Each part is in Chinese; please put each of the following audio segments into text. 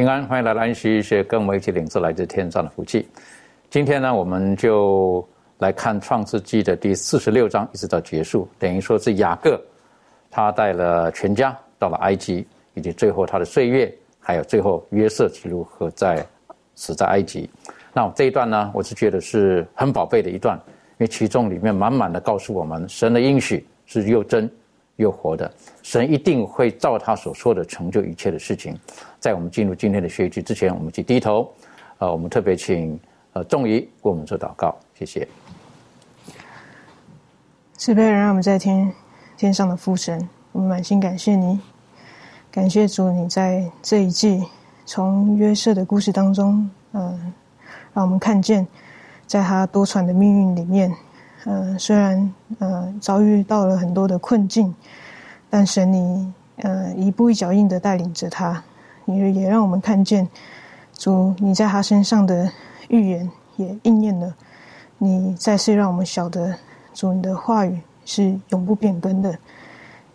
平安，欢迎来到安息医学，跟我们一起领受来自天上的福气。今天呢，我们就来看创世纪的第四十六章，一直到结束，等于说是雅各他带了全家到了埃及，以及最后他的岁月，还有最后约瑟是如何在死在埃及。那这一段呢，我是觉得是很宝贝的一段，因为其中里面满满的告诉我们，神的应许是又真又活的，神一定会照他所说的成就一切的事情。在我们进入今天的学习之前，我们去低头，呃，我们特别请呃仲仪为我们做祷告，谢谢。慈悲人，让我们在天天上的父神，我们满心感谢你，感谢主，你在这一季从约瑟的故事当中，嗯、让我们看见，在他多舛的命运里面，呃，虽然呃遭遇到了很多的困境，但神你呃一步一脚印的带领着他，也也让我们看见主你在他身上的预言也应验了，你再次让我们晓得主你的话语是永不变更的，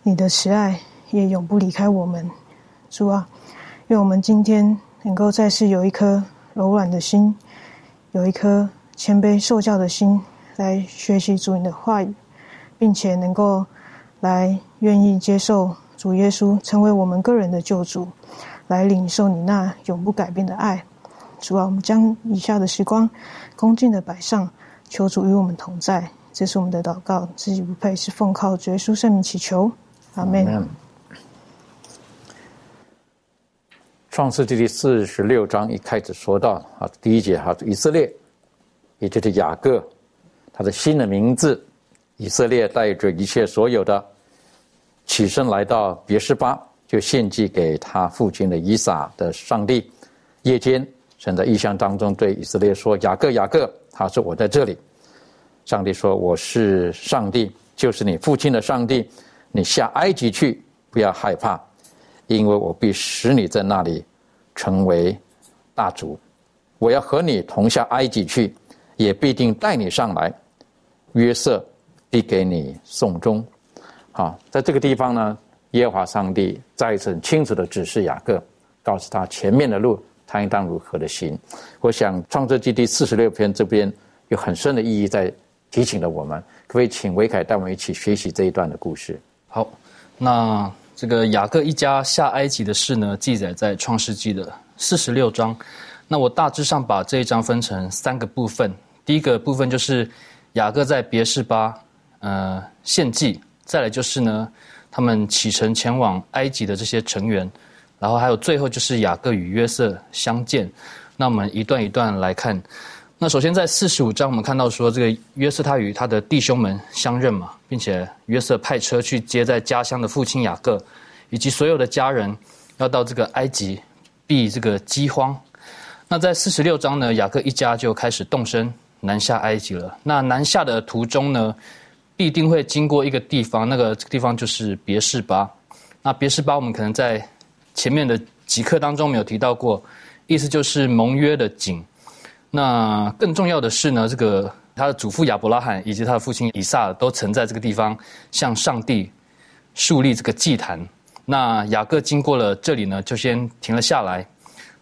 你的慈爱也永不离开我们，主啊，愿我们今天能够再次有一颗柔软的心，有一颗谦卑受教的心，来学习主你的话语，并且能够来愿意接受主耶稣成为我们个人的救主，来领受你那永不改变的爱。主啊，我们将以下的时光恭敬的摆上，求主与我们同在。这是我们的祷告，自己不配，是奉靠主耶稣圣名祈求，阿门。创世纪第四十六章一开始说到啊，第一节哈，以色列，也就是雅各，他的新的名字，以色列带着一切所有的，起身来到别是巴，就献祭给他父亲的以撒的上帝。夜间，神在异象当中对以色列说：“雅各，雅各，他说我在这里。”上帝说：“我是上帝，就是你父亲的上帝。你下埃及去，不要害怕，因为我必使你在那里成为大族。我要和你同下埃及去，也必定带你上来。约瑟必给你送终。”好，在这个地方呢，耶和华上帝再一次很清楚的指示雅各，告诉他前面的路他应当如何的行。我想创世纪第四十六篇这边有很深的意义在提醒了我们，可不可以请维凯带我们一起学习这一段的故事？好，那这个雅各一家下埃及的事呢，记载在创世纪的四十六章。那我大致上把这一章分成三个部分。第一个部分就是雅各在别是巴呃献祭，再来就是呢他们启程前往埃及的这些成员，然后还有最后就是雅各与约瑟相见。那我们一段一段来看。那首先在四十五章，我们看到说这个约瑟他与他的弟兄们相认嘛，并且约瑟派车去接在家乡的父亲雅各，以及所有的家人，要到这个埃及避这个饥荒。那在四十六章呢，雅各一家就开始动身南下埃及了。那南下的途中呢，必定会经过一个地方，那个地方就是别是巴。那别是巴，我们可能在前面的几课当中没有提到过，意思就是盟约的井。那更重要的是呢，这个他的祖父亚伯拉罕以及他的父亲以撒都曾在这个地方向上帝树立这个祭坛。那雅各经过了这里呢，就先停了下来。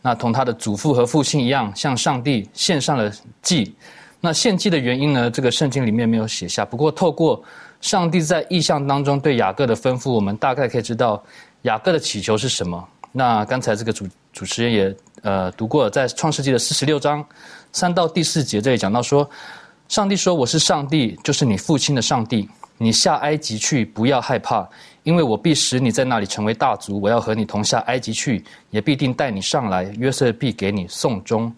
那同他的祖父和父亲一样，向上帝献上了祭。那献祭的原因呢，这个圣经里面没有写下。不过透过上帝在意象当中对雅各的吩咐，我们大概可以知道雅各的祈求是什么。那刚才这个主主持人也呃读过，在创世纪的四十六章三到第四节这里讲到说，上帝说：“我是上帝，就是你父亲的上帝。你下埃及去，不要害怕，因为我必使你在那里成为大族。我要和你同下埃及去，也必定带你上来。约瑟必给你送终。”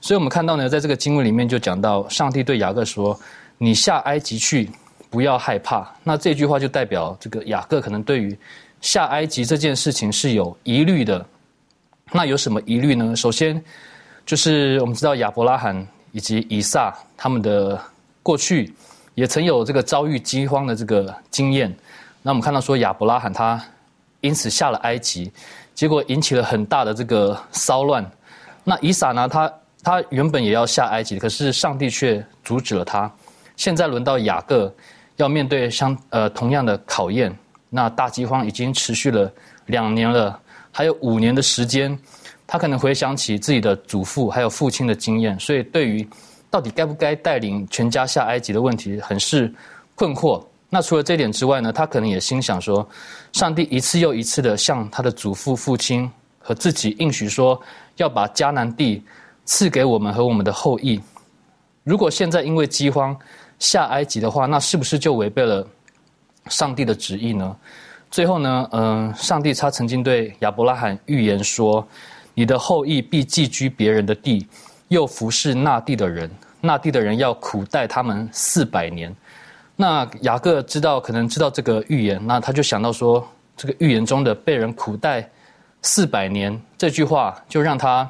所以我们看到呢，在这个经文里面就讲到，上帝对雅各说：“你下埃及去，不要害怕。”那这句话就代表这个雅各可能对于下埃及这件事情是有疑虑的。那有什么疑虑呢？首先就是我们知道亚伯拉罕以及以撒他们的过去也曾有这个遭遇饥荒的这个经验。那我们看到说亚伯拉罕他因此下了埃及，结果引起了很大的这个骚乱。那以撒呢，他他原本也要下埃及，可是上帝却阻止了他。现在轮到雅各要面对相呃同样的考验。那大饥荒已经持续了两年了，还有五年的时间，他可能回想起自己的祖父还有父亲的经验，所以对于到底该不该带领全家下埃及的问题，很是困惑。那除了这点之外呢，他可能也心想说，上帝一次又一次的向他的祖父、父亲和自己应许说，要把迦南地。赐给我们和我们的后裔。如果现在因为饥荒下埃及的话，那是不是就违背了上帝的旨意呢？最后呢，嗯，上帝他曾经对亚伯拉罕预言说：“你的后裔必寄居别人的地，又服侍那地的人，那地的人要苦待他们四百年。”那雅各知道，可能知道这个预言，那他就想到说，这个预言中的被人苦待四百年这句话，就让他。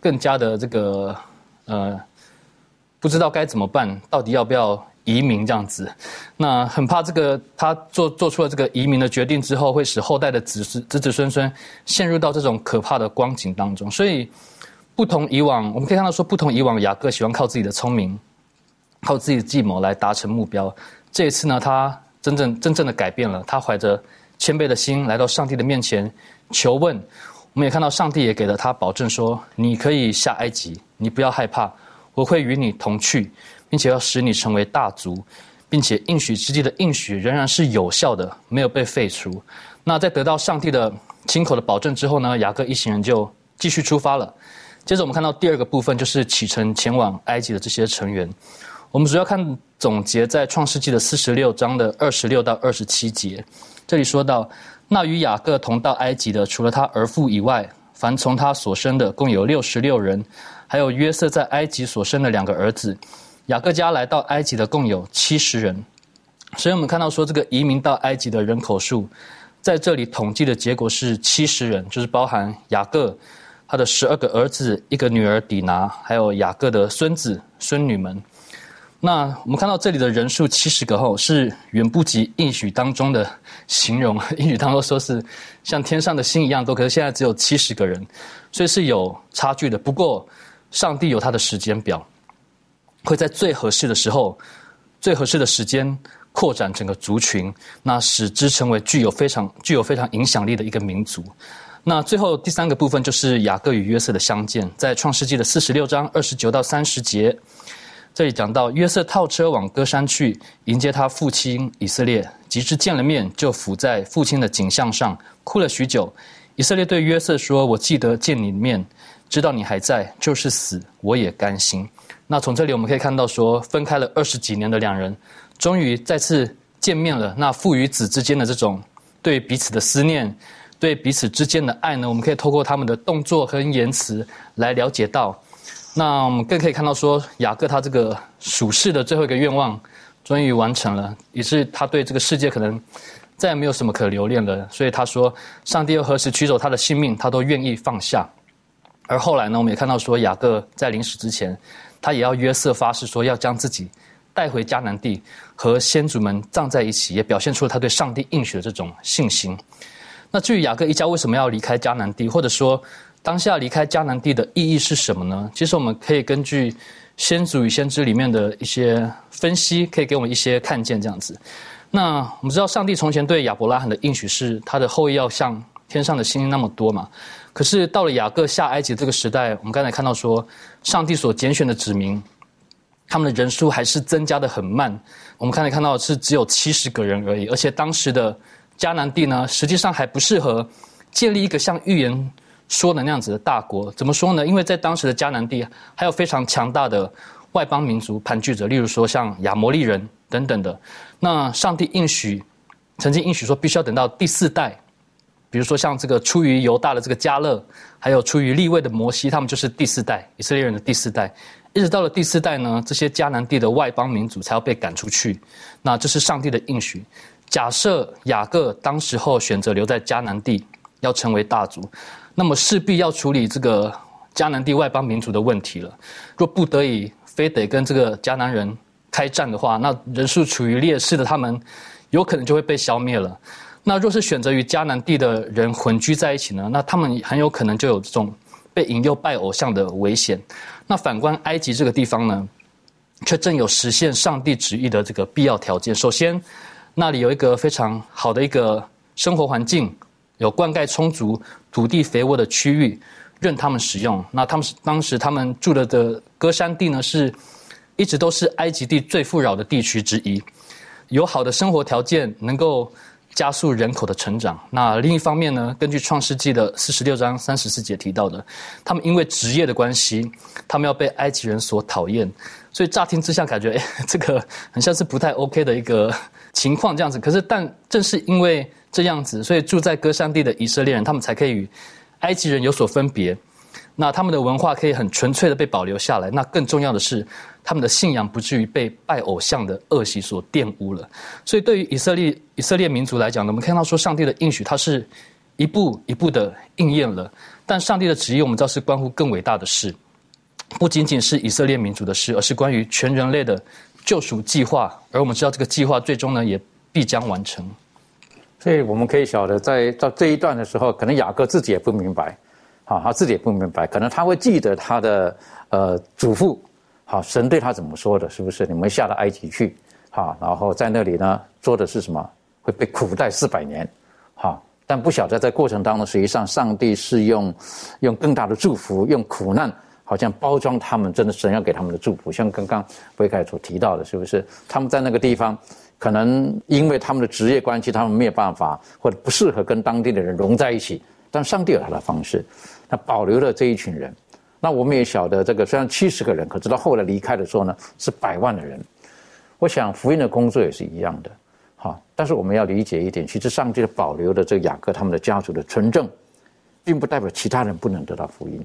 更加的这个呃，不知道该怎么办，到底要不要移民这样子？那很怕这个他做做出了这个移民的决定之后，会使后代的子子子孙孙陷入到这种可怕的光景当中。所以，不同以往，我们可以看到说，不同以往，雅各喜欢靠自己的聪明，靠自己的计谋来达成目标。这一次呢，他真正真正的改变了，他怀着谦卑的心来到上帝的面前求问。我们也看到，上帝也给了他保证说：“你可以下埃及，你不要害怕，我会与你同去，并且要使你成为大族，并且应许之地的应许仍然是有效的，没有被废除。”那在得到上帝的亲口的保证之后呢？雅各一行人就继续出发了。接着我们看到第二个部分，就是启程前往埃及的这些成员。我们主要看总结在创世纪的四十六章的二十六到二十七节，这里说到。那与雅各同到埃及的，除了他儿妇以外，凡从他所生的，共有六十六人，还有约瑟在埃及所生的两个儿子。雅各家来到埃及的共有七十人。所以我们看到说，这个移民到埃及的人口数，在这里统计的结果是七十人，就是包含雅各他的十二个儿子、一个女儿底拿，还有雅各的孙子孙女们。那我们看到这里的人数七十个后，是远不及应许当中的形容。应许当中说是像天上的星一样多，可是现在只有七十个人，所以是有差距的。不过上帝有他的时间表，会在最合适的时候、最合适的时间扩展整个族群，那使之成为具有非常具有非常影响力的一个民族。那最后第三个部分就是雅各与约瑟的相见，在创世纪的四十六章二十九到三十节。这里讲到约瑟套车往歌山去迎接他父亲以色列，及至见了面，就伏在父亲的颈项上哭了许久。以色列对约瑟说：“我记得见你面，知道你还在，就是死我也甘心。”那从这里我们可以看到，说分开了二十几年的两人，终于再次见面了。那父与子之间的这种对彼此的思念，对彼此之间的爱呢？我们可以透过他们的动作和言辞来了解到。那我们更可以看到，说雅各他这个属世的最后一个愿望，终于完成了，也是他对这个世界可能再也没有什么可留恋了。所以他说，上帝又何时取走他的性命，他都愿意放下。而后来呢，我们也看到说，雅各在临死之前，他也要约瑟发誓说，要将自己带回迦南地，和先祖们葬在一起，也表现出了他对上帝应许的这种信心。那至于雅各一家为什么要离开迦南地，或者说？当下离开迦南地的意义是什么呢？其实我们可以根据《先祖与先知》里面的一些分析，可以给我们一些看见这样子。那我们知道，上帝从前对亚伯拉罕的应许是，他的后裔要像天上的星星那么多嘛。可是到了雅各下埃及这个时代，我们刚才看到说，上帝所拣选的子民，他们的人数还是增加的很慢。我们刚才看到是只有七十个人而已，而且当时的迦南地呢，实际上还不适合建立一个像预言说的那样子的大国。怎么说呢？因为在当时的迦南地还有非常强大的外邦民族盘踞着，例如说像亚摩利人等等的。那上帝应许，曾经应许说，必须要等到第四代。比如说像这个出于犹大的这个加勒，还有出于立位的摩西，他们就是第四代以色列人的第四代。一直到了第四代呢，这些迦南地的外邦民族才要被赶出去。那这是上帝的应许。假设雅各当时候选择留在迦南地，要成为大族，那么势必要处理这个迦南地外邦民族的问题了。若不得已非得跟这个迦南人开战的话，那人数处于劣势的他们，有可能就会被消灭了。那若是选择与迦南地的人混居在一起呢？那他们很有可能就有这种被引诱拜偶像的危险。那反观埃及这个地方呢，却正有实现上帝旨意的这个必要条件。首先，那里有一个非常好的一个生活环境，有灌溉充足、土地肥沃的区域，任他们使用。那他们当时他们住的的歌山地呢，是一直都是埃及地最富饶的地区之一，有好的生活条件，能够。加速人口的成长。那另一方面呢？根据创世纪的四十六章三十四节提到的，他们因为职业的关系，他们要被埃及人所讨厌。所以乍听之下感觉，哎，这个很像是不太 OK 的一个情况这样子。可是，但正是因为这样子，所以住在歌山地的以色列人，他们才可以与埃及人有所分别。那他们的文化可以很纯粹的被保留下来。那更重要的是。他们的信仰不至于被拜偶像的恶习所玷污了，所以对于以色列以色列民族来讲呢，我们看到说上帝的应许，它是一步一步的应验了。但上帝的旨意，我们知道是关乎更伟大的事，不仅仅是以色列民族的事，而是关于全人类的救赎计划。而我们知道这个计划最终呢，也必将完成。所以我们可以晓得，在到这一段的时候，可能雅各自己也不明白，好，他自己也不明白，可能他会记得他的呃祖父。好，神对他怎么说的？是不是你们下到埃及去？好，然后在那里呢，做的是什么？会被苦待四百年。好，但不晓得在过程当中，实际上上帝是用用更大的祝福，用苦难好像包装他们，真的神要给他们的祝福。像刚刚维凯所提到的，是不是他们在那个地方，可能因为他们的职业关系，他们没有办法或者不适合跟当地的人融在一起。但上帝有他的方式，他保留了这一群人。那我们也晓得，这个虽然七十个人，可直到后来离开的时候呢，是百万的人。我想福音的工作也是一样的，好。但是我们要理解一点，其实上帝保留的这个雅各他们的家族的纯正，并不代表其他人不能得到福音。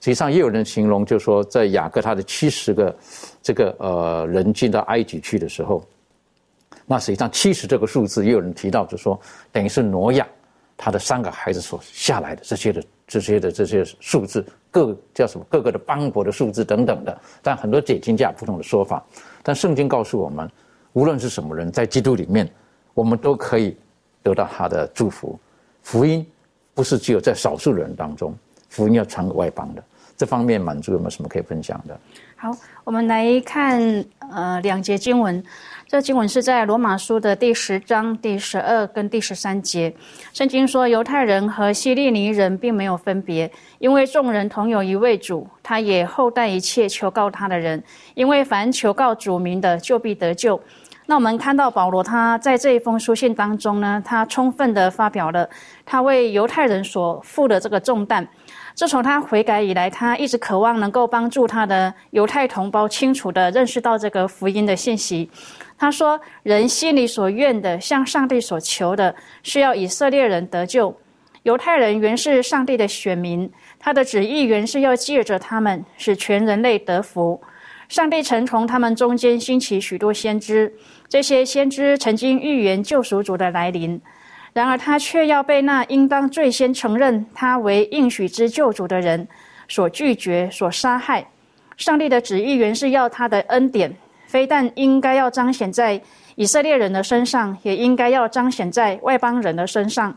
实际上也有人形容，就说在雅各他的七十个这个呃人进到埃及去的时候，那实际上七十这个数字也有人提到，就说等于是挪亚他的三个孩子所下来的这些的。这些的这些数字，各叫什么？各个的邦国的数字等等的，但很多解经家不同的说法。但圣经告诉我们，无论是什么人，在基督里面，我们都可以得到他的祝福。福音不是只有在少数人当中，福音要传给外邦的。这方面满足有没有什么可以分享的？好，我们来看呃两节经文。这经文是在罗马书的第十章第十二跟第十三节。圣经说，犹太人和希利尼人并没有分别，因为众人同有一位主，他也厚待一切求告他的人。因为凡求告主名的，就必得救。那我们看到保罗他在这一封书信当中呢，他充分的发表了他为犹太人所负的这个重担。自从他悔改以来，他一直渴望能够帮助他的犹太同胞清楚地认识到这个福音的信息。他说：“人心里所愿的，向上帝所求的，是要以色列人得救。犹太人原是上帝的选民，他的旨意原是要借着他们，使全人类得福。上帝曾从他们中间兴起许多先知，这些先知曾经预言救赎主的来临。然而，他却要被那应当最先承认他为应许之救主的人所拒绝、所杀害。上帝的旨意原是要他的恩典。”非但应该要彰显在以色列人的身上，也应该要彰显在外邦人的身上。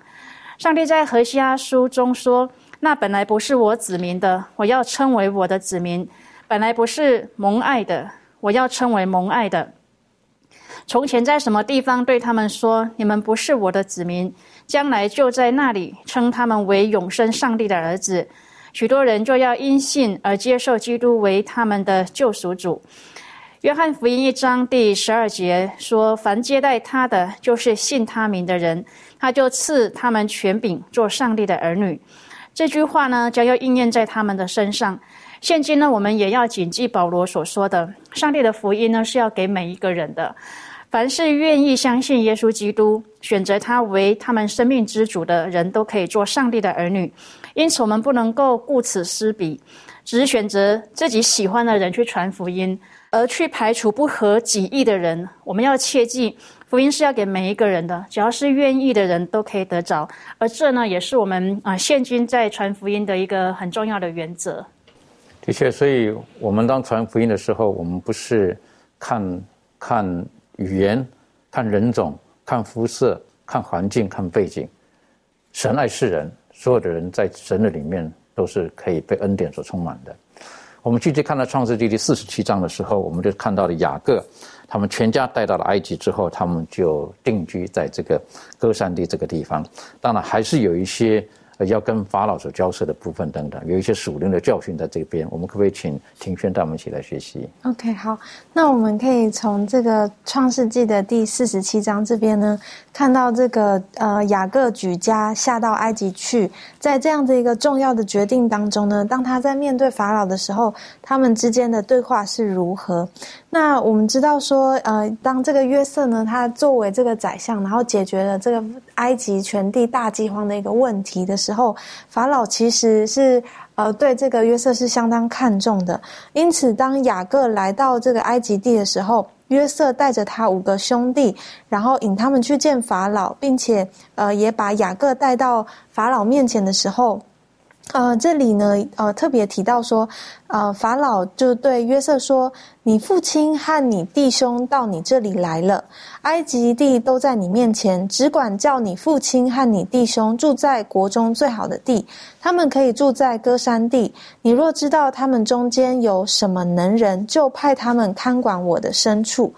上帝在何西阿书中说：“那本来不是我子民的，我要称为我的子民；本来不是蒙爱的，我要称为蒙爱的。”从前在什么地方对他们说：“你们不是我的子民”，将来就在那里称他们为永生上帝的儿子。许多人就要因信而接受基督为他们的救赎主。约翰福音一章第十二节说：“凡接待他的，就是信他名的人，他就赐他们权柄，做上帝的儿女。”这句话呢，将要应验在他们的身上。现今呢，我们也要谨记保罗所说的：“上帝的福音呢，是要给每一个人的。凡是愿意相信耶稣基督，选择他为他们生命之主的人，都可以做上帝的儿女。因此，我们不能够顾此失彼，只是选择自己喜欢的人去传福音。”而去排除不合己意的人，我们要切记，福音是要给每一个人的，只要是愿意的人都可以得着。而这呢，也是我们啊现今在传福音的一个很重要的原则。的确，所以我们当传福音的时候，我们不是看看语言、看人种、看肤色、看环境、看背景。神爱世人，所有的人在神的里面都是可以被恩典所充满的。我们具体看到创世纪第四十七章的时候，我们就看到了雅各，他们全家带到了埃及之后，他们就定居在这个歌山地这个地方。当然，还是有一些。要跟法老所交涉的部分等等，有一些属灵的教训在这边，我们可不可以请庭轩带我们一起来学习？OK，好，那我们可以从这个创世纪的第四十七章这边呢，看到这个呃雅各举家下到埃及去，在这样的一个重要的决定当中呢，当他在面对法老的时候，他们之间的对话是如何？那我们知道说，呃，当这个约瑟呢，他作为这个宰相，然后解决了这个埃及全地大饥荒的一个问题的时候，法老其实是呃对这个约瑟是相当看重的。因此，当雅各来到这个埃及地的时候，约瑟带着他五个兄弟，然后引他们去见法老，并且呃也把雅各带到法老面前的时候。呃，这里呢，呃，特别提到说，呃，法老就对约瑟说：“你父亲和你弟兄到你这里来了，埃及地都在你面前，只管叫你父亲和你弟兄住在国中最好的地，他们可以住在歌山地。你若知道他们中间有什么能人，就派他们看管我的牲畜。”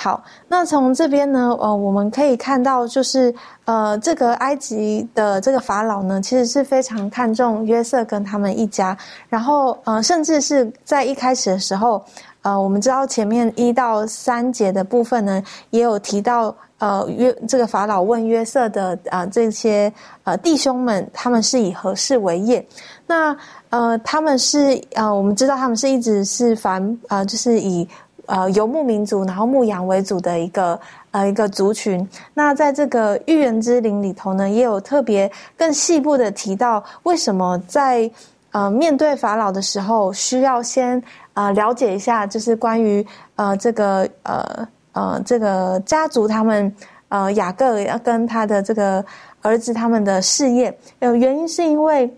好，那从这边呢，呃，我们可以看到，就是呃，这个埃及的这个法老呢，其实是非常看重约瑟跟他们一家，然后呃，甚至是在一开始的时候，呃，我们知道前面一到三节的部分呢，也有提到，呃，约这个法老问约瑟的啊这些呃弟兄们，他们是以何事为业？那呃，他们是呃，我们知道他们是一直是凡呃，就是以。呃，游牧民族，然后牧羊为主的一个呃一个族群。那在这个预言之灵里头呢，也有特别更细部的提到，为什么在呃面对法老的时候，需要先呃了解一下，就是关于呃这个呃呃这个家族他们呃雅各要跟他的这个儿子他们的事业。呃，原因是因为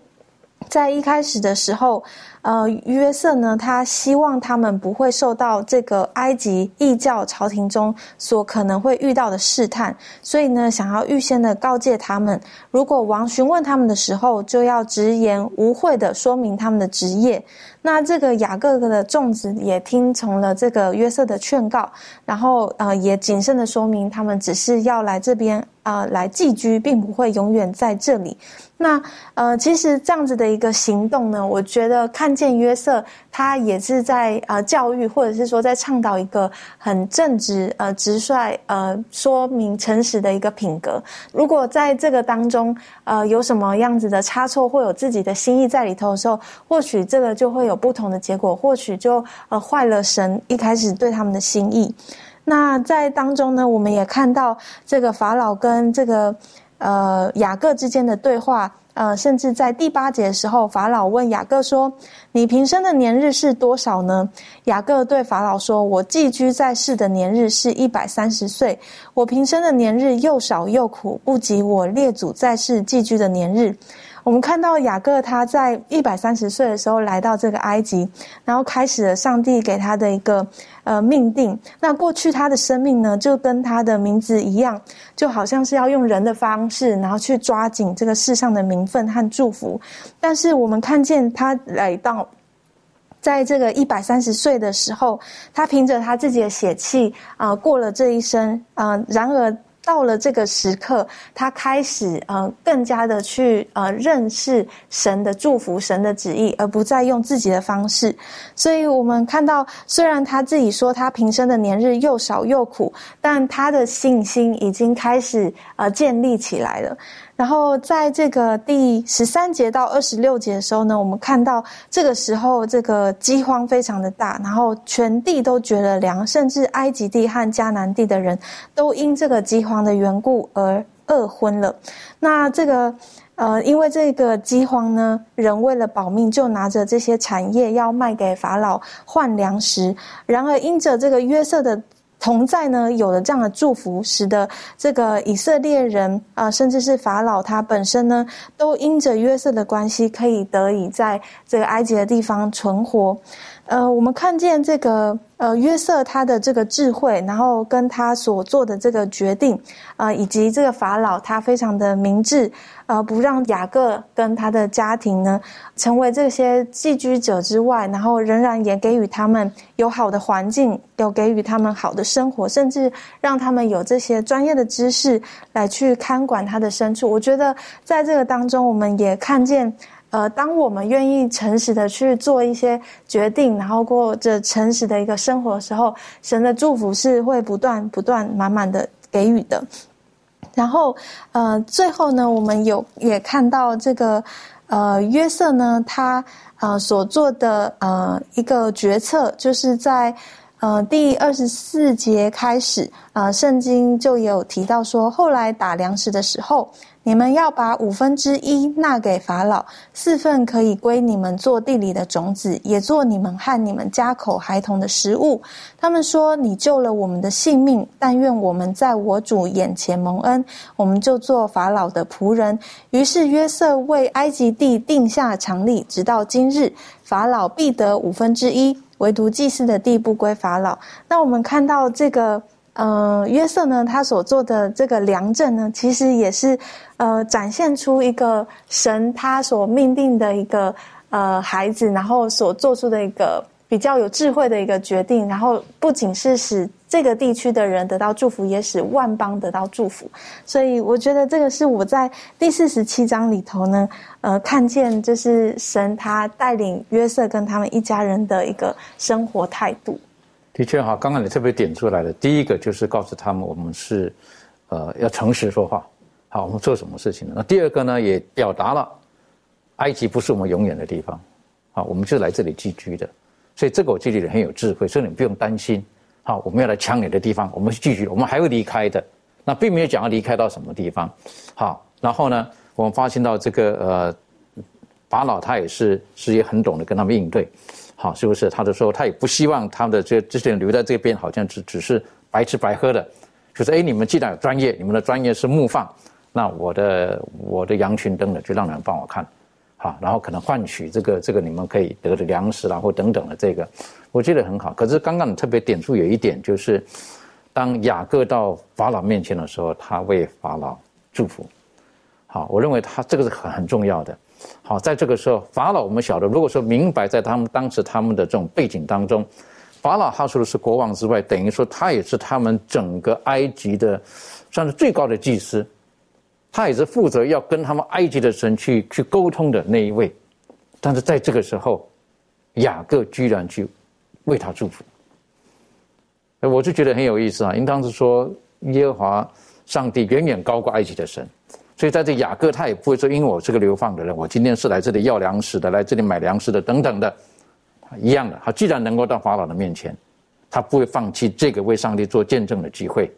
在一开始的时候。呃，约瑟呢，他希望他们不会受到这个埃及异教朝廷中所可能会遇到的试探，所以呢，想要预先的告诫他们，如果王询问他们的时候，就要直言无讳的说明他们的职业。那这个雅各的众子也听从了这个约瑟的劝告，然后呃，也谨慎的说明他们只是要来这边啊来寄居，并不会永远在这里。那呃，其实这样子的一个行动呢，我觉得看看见约瑟，他也是在呃教育，或者是说在倡导一个很正直、呃直率、呃说明诚实的一个品格。如果在这个当中，呃有什么样子的差错，或有自己的心意在里头的时候，或许这个就会有不同的结果，或许就呃坏了神一开始对他们的心意。那在当中呢，我们也看到这个法老跟这个。呃，雅各之间的对话，呃，甚至在第八节的时候，法老问雅各说：“你平生的年日是多少呢？”雅各对法老说：“我寄居在世的年日是一百三十岁。我平生的年日又少又苦，不及我列祖在世寄居的年日。”我们看到雅各他在一百三十岁的时候来到这个埃及，然后开始了上帝给他的一个呃命定。那过去他的生命呢，就跟他的名字一样，就好像是要用人的方式，然后去抓紧这个世上的名分和祝福。但是我们看见他来到，在这个一百三十岁的时候，他凭着他自己的血气啊过了这一生啊。然而。到了这个时刻，他开始呃更加的去呃认识神的祝福、神的旨意，而不再用自己的方式。所以我们看到，虽然他自己说他平生的年日又少又苦，但他的信心已经开始呃建立起来了。然后在这个第十三节到二十六节的时候呢，我们看到这个时候这个饥荒非常的大，然后全地都觉得凉，甚至埃及地和迦南地的人都因这个饥荒的缘故而饿昏了。那这个呃，因为这个饥荒呢，人为了保命，就拿着这些产业要卖给法老换粮食。然而因着这个约瑟的。同在呢，有了这样的祝福，使得这个以色列人啊，甚至是法老他本身呢，都因着约瑟的关系，可以得以在这个埃及的地方存活。呃，我们看见这个呃约瑟他的这个智慧，然后跟他所做的这个决定，啊，以及这个法老他非常的明智，呃，不让雅各跟他的家庭呢成为这些寄居者之外，然后仍然也给予他们有好的环境，有给予他们好的生活，甚至让他们有这些专业的知识来去看管他的牲畜。我觉得在这个当中，我们也看见。呃，当我们愿意诚实的去做一些决定，然后过着诚实的一个生活的时候，神的祝福是会不断、不断、满满的给予的。然后，呃，最后呢，我们有也看到这个，呃，约瑟呢，他呃所做的呃一个决策，就是在呃第二十四节开始，啊，圣经就有提到说，后来打粮食的时候。你们要把五分之一纳给法老，四份可以归你们做地里的种子，也做你们和你们家口孩童的食物。他们说：“你救了我们的性命，但愿我们在我主眼前蒙恩，我们就做法老的仆人。”于是约瑟为埃及地定下常例，直到今日，法老必得五分之一，唯独祭祀的地不归法老。那我们看到这个。呃，约瑟呢，他所做的这个良政呢，其实也是呃展现出一个神他所命定的一个呃孩子，然后所做出的一个比较有智慧的一个决定，然后不仅是使这个地区的人得到祝福，也使万邦得到祝福。所以，我觉得这个是我在第四十七章里头呢，呃，看见就是神他带领约瑟跟他们一家人的一个生活态度。的确哈，刚刚你特别点出来的，第一个就是告诉他们，我们是，呃，要诚实说话。好，我们做什么事情呢？那第二个呢，也表达了，埃及不是我们永远的地方，好，我们就来这里寄居的。所以这个我这里很有智慧，所以你不用担心。好，我们要来抢你的地方，我们寄居，我们还会离开的。那并没有讲要离开到什么地方。好，然后呢，我们发现到这个呃，法老他也是是也很懂得跟他们应对。好，是不是？他就说，他也不希望他的这这些人留在这边，好像只只是白吃白喝的。就是哎，你们既然有专业，你们的专业是牧放，那我的我的羊群等等，就让人帮我看，好，然后可能换取这个这个你们可以得的粮食，然后等等的这个，我觉得很好。可是刚刚你特别点出有一点，就是当雅各到法老面前的时候，他为法老祝福。好，我认为他这个是很很重要的。好，在这个时候，法老我们晓得，如果说明白在他们当时他们的这种背景当中，法老他除了是国王之外，等于说他也是他们整个埃及的，算是最高的祭司，他也是负责要跟他们埃及的神去去沟通的那一位。但是在这个时候，雅各居然去为他祝福，我就觉得很有意思啊！应当是说耶和华上帝远远高过埃及的神。所以在这雅各他也不会说，因为我是个流放的人，我今天是来这里要粮食的，来这里买粮食的等等的，一样的。他既然能够到法老的面前，他不会放弃这个为上帝做见证的机会，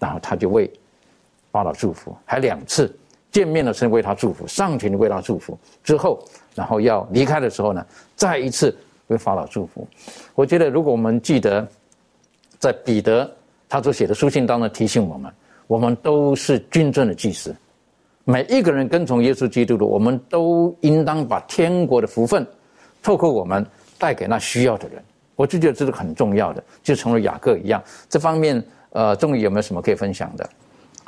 然后他就为法老祝福，还两次见面的时候为他祝福，上前为他祝福之后，然后要离开的时候呢，再一次为法老祝福。我觉得如果我们记得，在彼得他所写的书信当中提醒我们，我们都是君尊的祭司。每一个人跟从耶稣基督的，我们都应当把天国的福分，透过我们带给那需要的人。我就觉得这是很重要的，就成了雅各一样。这方面，呃，仲宇有没有什么可以分享的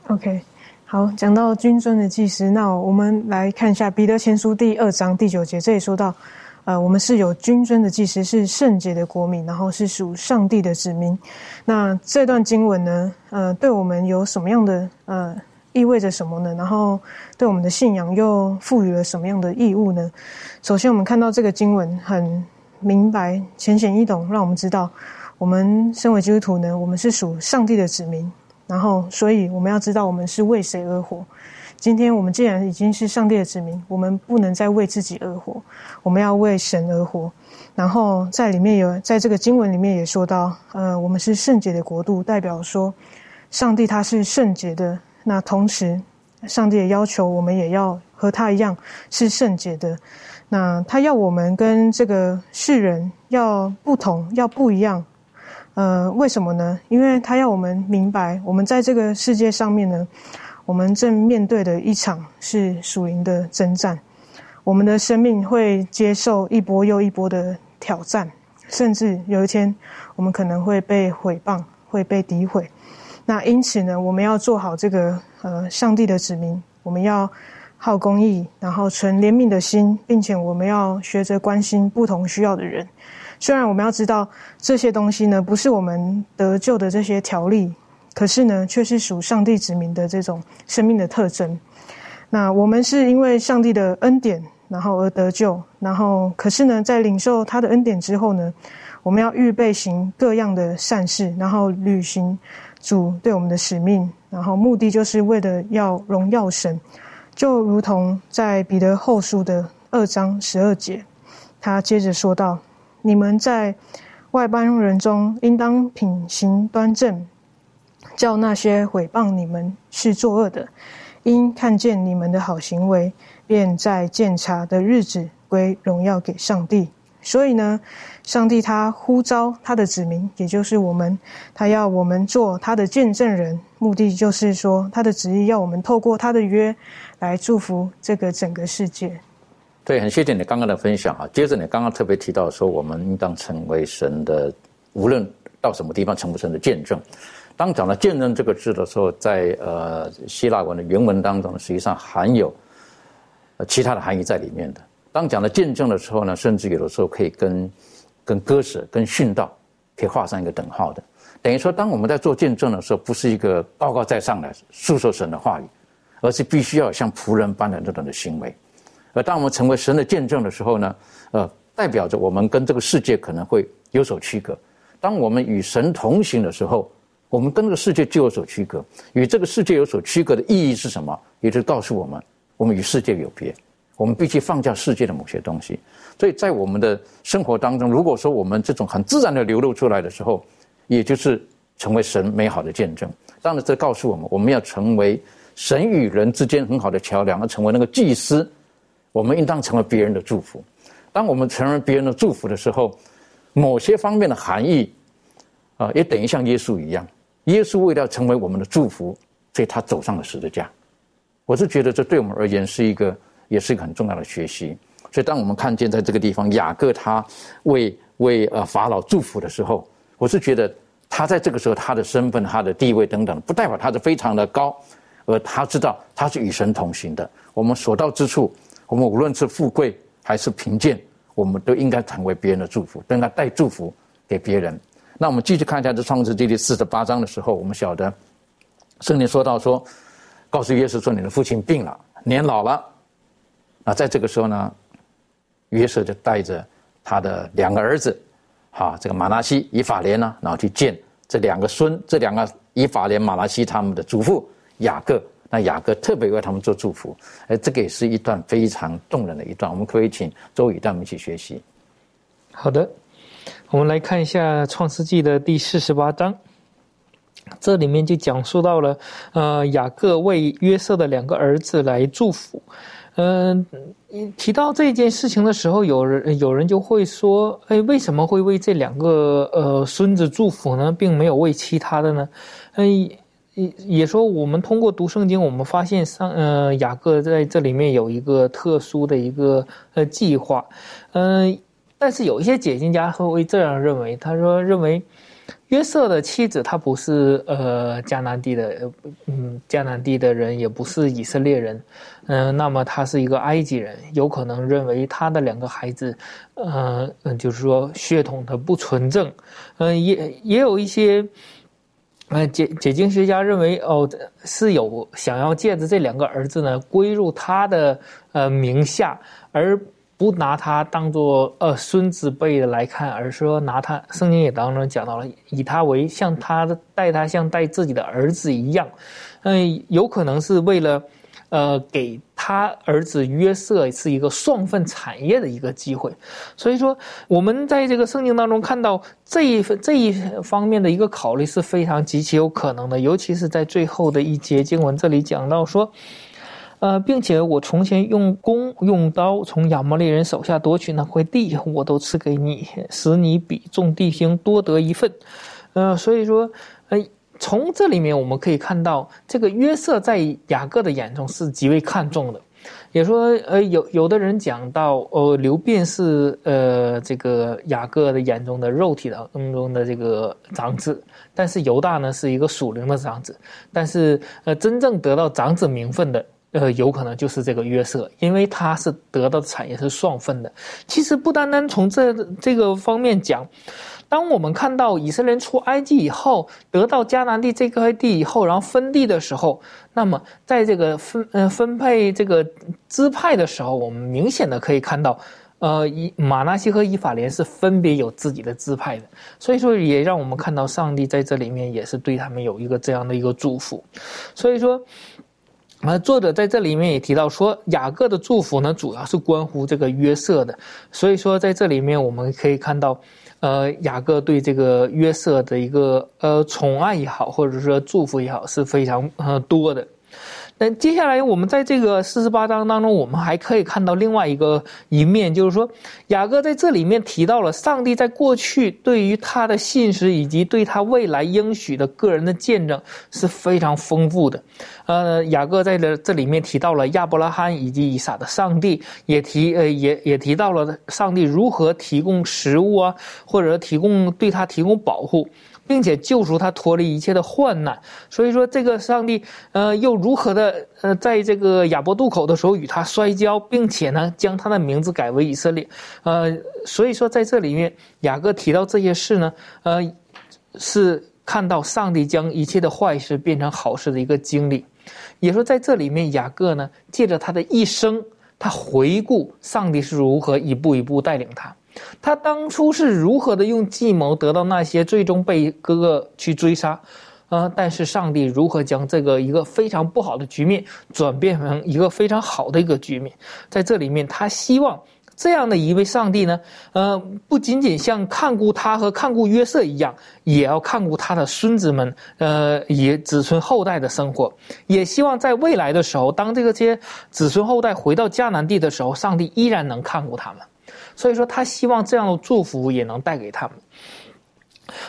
？OK，好，讲到君尊的祭司，那我们来看一下彼得前书第二章第九节，这里说到：呃，我们是有君尊的祭司，是圣洁的国民，然后是属上帝的子民。那这段经文呢，呃，对我们有什么样的呃意味着什么呢？然后对我们的信仰又赋予了什么样的义务呢？首先，我们看到这个经文很明白、浅显易懂，让我们知道，我们身为基督徒呢，我们是属上帝的子民，然后所以我们要知道我们是为谁而活。今天我们既然已经是上帝的子民，我们不能再为自己而活，我们要为神而活。然后在里面有，在这个经文里面也说到，呃，我们是圣洁的国度，代表说，上帝他是圣洁的。那同时，上帝也要求我们也要和他一样是圣洁的。那他要我们跟这个世人要不同，要不一样。呃，为什么呢？因为他要我们明白，我们在这个世界上面呢。我们正面对的一场是属灵的征战，我们的生命会接受一波又一波的挑战，甚至有一天我们可能会被毁谤，会被诋毁。那因此呢，我们要做好这个呃上帝的子民，我们要好公益，然后存怜悯的心，并且我们要学着关心不同需要的人。虽然我们要知道这些东西呢，不是我们得救的这些条例。可是呢，却是属上帝子民的这种生命的特征。那我们是因为上帝的恩典，然后而得救。然后，可是呢，在领受他的恩典之后呢，我们要预备行各样的善事，然后履行主对我们的使命。然后，目的就是为了要荣耀神。就如同在彼得后书的二章十二节，他接着说道：“你们在外邦人中，应当品行端正。”叫那些毁谤你们是作恶的，因看见你们的好行为，便在鉴察的日子归荣耀给上帝。所以呢，上帝他呼召他的子民，也就是我们，他要我们做他的见证人，目的就是说，他的旨意要我们透过他的约来祝福这个整个世界。对，很谢谢你刚刚的分享啊。接着你刚刚特别提到说，我们应当成为神的，无论到什么地方，成不成的见证。当讲到“见证”这个字的时候，在呃希腊文的原文当中，实际上含有其他的含义在里面的。当讲到“见证”的时候呢，甚至有的时候可以跟跟割舍、跟殉道可以画上一个等号的。等于说，当我们在做见证的时候，不是一个高高在上的诉说神的话语，而是必须要像仆人般的这种的行为。而当我们成为神的见证的时候呢，呃，代表着我们跟这个世界可能会有所区隔。当我们与神同行的时候。我们跟这个世界就有所区隔，与这个世界有所区隔的意义是什么？也就告诉我们，我们与世界有别，我们必须放下世界的某些东西。所以在我们的生活当中，如果说我们这种很自然的流露出来的时候，也就是成为神美好的见证。当然，这告诉我们，我们要成为神与人之间很好的桥梁，要成为那个祭司。我们应当成为别人的祝福。当我们成为别人的祝福的时候，某些方面的含义啊，也等于像耶稣一样。耶稣为了成为我们的祝福，所以他走上了十字架。我是觉得这对我们而言是一个，也是一个很重要的学习。所以当我们看见在这个地方雅各他为为呃法老祝福的时候，我是觉得他在这个时候他的身份、他的地位等等，不代表他是非常的高，而他知道他是与神同行的。我们所到之处，我们无论是富贵还是贫贱，我们都应该成为别人的祝福，应该带祝福给别人。那我们继续看一下这创世纪第四十八章的时候，我们晓得圣经说到说，告诉约瑟说你的父亲病了，年老了。那在这个时候呢，约瑟就带着他的两个儿子，哈，这个马拉西、以法莲呢，然后去见这两个孙，这两个以法莲、马拉西他们的祖父雅各。那雅各特别为他们做祝福，哎，这个也是一段非常动人的一段。我们可以请周宇带我们一起学习。好的。我们来看一下《创世纪》的第四十八章，这里面就讲述到了，呃，雅各为约瑟的两个儿子来祝福。嗯，提到这件事情的时候，有人有人就会说：“哎，为什么会为这两个呃孙子祝福呢，并没有为其他的呢？”嗯，也也说我们通过读圣经，我们发现上呃雅各在这里面有一个特殊的一个呃计划，嗯。但是有一些解经家会这样认为，他说认为约瑟的妻子她不是呃迦南地的，嗯，迦南地的人也不是以色列人，嗯，那么他是一个埃及人，有可能认为他的两个孩子，呃，就是说血统的不纯正，嗯，也也有一些。呃，解解经学家认为，哦，是有想要借着这两个儿子呢归入他的呃名下，而不拿他当做呃孙子辈的来看，而是说拿他，圣经也当中讲到了，以他为像他待他像待自己的儿子一样，嗯，有可能是为了。呃，给他儿子约瑟是一个双份产业的一个机会，所以说我们在这个圣经当中看到这一份这一方面的一个考虑是非常极其有可能的，尤其是在最后的一节经文这里讲到说，呃，并且我从前用弓用刀从亚摩利人手下夺取那块地，我都赐给你，使你比众弟兄多得一份，呃，所以说，呃。从这里面我们可以看到，这个约瑟在雅各的眼中是极为看重的。也说，呃，有有的人讲到，呃，刘辩是呃这个雅各的眼中的肉体当中的这个长子，但是犹大呢是一个属灵的长子。但是，呃，真正得到长子名分的，呃，有可能就是这个约瑟，因为他是得到的产业是双份的。其实不单单从这这个方面讲。当我们看到以色列出埃及以后，得到迦南地这块地以后，然后分地的时候，那么在这个分呃分配这个支派的时候，我们明显的可以看到，呃，以马纳西和以法莲是分别有自己的支派的，所以说也让我们看到上帝在这里面也是对他们有一个这样的一个祝福，所以说，那，作者在这里面也提到说，雅各的祝福呢，主要是关乎这个约瑟的，所以说在这里面我们可以看到。呃，雅各对这个约瑟的一个呃宠爱也好，或者说祝福也好，是非常呃多的。那接下来，我们在这个四十八章当中，我们还可以看到另外一个一面，就是说，雅各在这里面提到了上帝在过去对于他的信实，以及对他未来应许的个人的见证是非常丰富的。呃，雅各在这这里面提到了亚伯拉罕以及以撒的上帝，也提呃也也提到了上帝如何提供食物啊，或者提供对他提供保护。并且救赎他脱离一切的患难，所以说这个上帝，呃，又如何的呃，在这个亚伯渡口的时候与他摔跤，并且呢，将他的名字改为以色列，呃，所以说在这里面，雅各提到这些事呢，呃，是看到上帝将一切的坏事变成好事的一个经历，也说在这里面，雅各呢，借着他的一生，他回顾上帝是如何一步一步带领他。他当初是如何的用计谋得到那些，最终被哥哥去追杀，呃，但是上帝如何将这个一个非常不好的局面转变成一个非常好的一个局面？在这里面，他希望这样的一位上帝呢，呃，不仅仅像看顾他和看顾约瑟一样，也要看顾他的孙子们，呃，也子孙后代的生活，也希望在未来的时候，当这个些子孙后代回到迦南地的时候，上帝依然能看顾他们。所以说，他希望这样的祝福也能带给他们。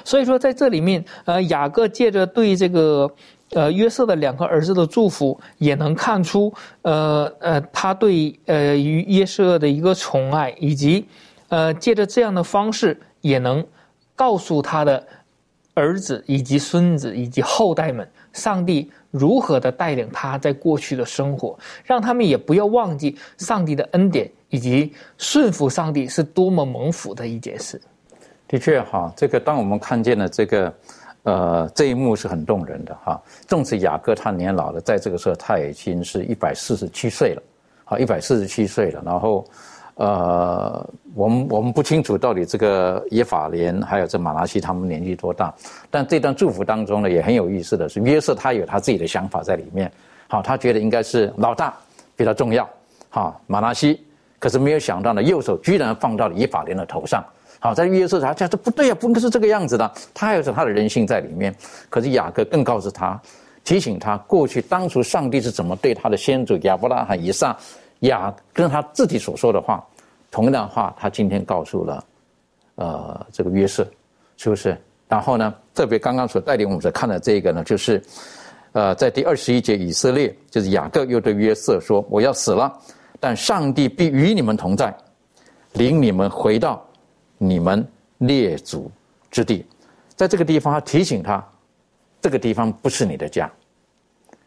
所以说，在这里面，呃，雅各借着对这个呃约瑟的两个儿子的祝福，也能看出，呃呃，他对呃于约瑟的一个宠爱，以及呃借着这样的方式，也能告诉他的儿子以及孙子以及后代们，上帝如何的带领他在过去的生活，让他们也不要忘记上帝的恩典。以及顺服上帝是多么蒙福的一件事。的确哈，这个当我们看见了这个，呃，这一幕是很动人的哈。纵使雅各他年老了，在这个时候他已经是一百四十七岁了，好，一百四十七岁了。然后，呃，我们我们不清楚到底这个耶法莲还有这马拉西他们年纪多大。但这段祝福当中呢，也很有意思的是，约瑟他有他自己的想法在里面。好，他觉得应该是老大比较重要。好，马拉西。可是没有想到呢，右手居然放到了以法莲的头上。好，在约瑟他讲这不对呀，不应该是这个样子的。他还有着他的人性在里面。可是雅各更告诉他，提醒他过去当初上帝是怎么对他的先祖亚伯拉罕、以撒、雅跟他自己所说的话，同样的话，他今天告诉了，呃，这个约瑟，是不是？然后呢，特别刚刚所带领我们所看的这个呢，就是，呃，在第二十一节，以色列就是雅各又对约瑟说：“我要死了。”但上帝必与你们同在，领你们回到你们列祖之地。在这个地方，他提醒他，这个地方不是你的家，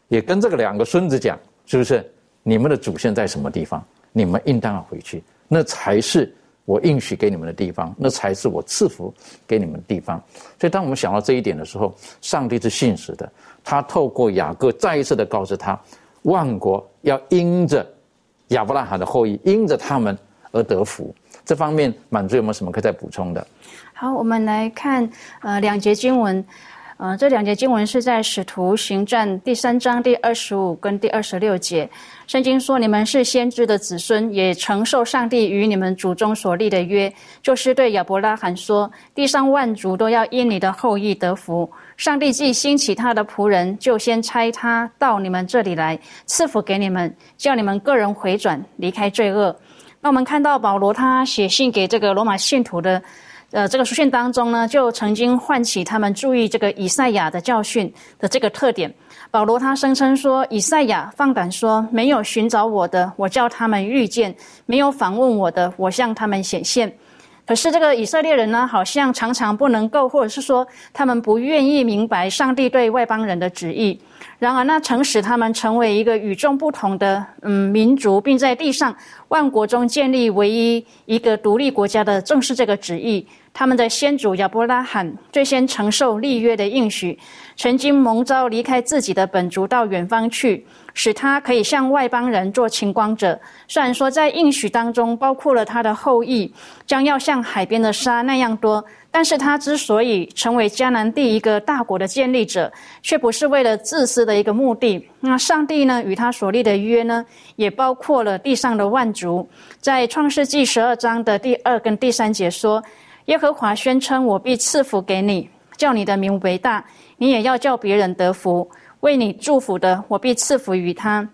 也跟这个两个孙子讲，是不是？你们的祖先在什么地方？你们应当要回去，那才是我应许给你们的地方，那才是我赐福给你们的地方。所以，当我们想到这一点的时候，上帝是信实的，他透过雅各再一次的告诉他，万国要因着亚伯拉罕的后裔，因着他们而得福。这方面，满足有没有什么可以再补充的？好，我们来看呃两节经文，呃这两节经文是在使徒行传第三章第二十五跟第二十六节。圣经说：“你们是先知的子孙，也承受上帝与你们祖宗所立的约，就是对亚伯拉罕说：地上万族都要因你的后裔得福。上帝既兴起他的仆人，就先差他到你们这里来，赐福给你们，叫你们个人回转，离开罪恶。”那我们看到保罗他写信给这个罗马信徒的。呃，这个书信当中呢，就曾经唤起他们注意这个以赛亚的教训的这个特点。保罗他声称说，以赛亚放胆说，没有寻找我的，我叫他们遇见；没有访问我的，我向他们显现。可是这个以色列人呢，好像常常不能够，或者是说他们不愿意明白上帝对外邦人的旨意。然而，那曾使他们成为一个与众不同的嗯民族，并在地上万国中建立唯一一个独立国家的，正是这个旨意。他们的先祖亚伯拉罕最先承受立约的应许，曾经蒙召离开自己的本族到远方去，使他可以向外邦人做晴光者。虽然说在应许当中包括了他的后裔将要像海边的沙那样多，但是他之所以成为迦南地一个大国的建立者，却不是为了自私的一个目的。那上帝呢，与他所立的约呢，也包括了地上的万族。在创世纪十二章的第二跟第三节说。耶和华宣称：“我必赐福给你，叫你的名为大；你也要叫别人得福。为你祝福的，我必赐福于他；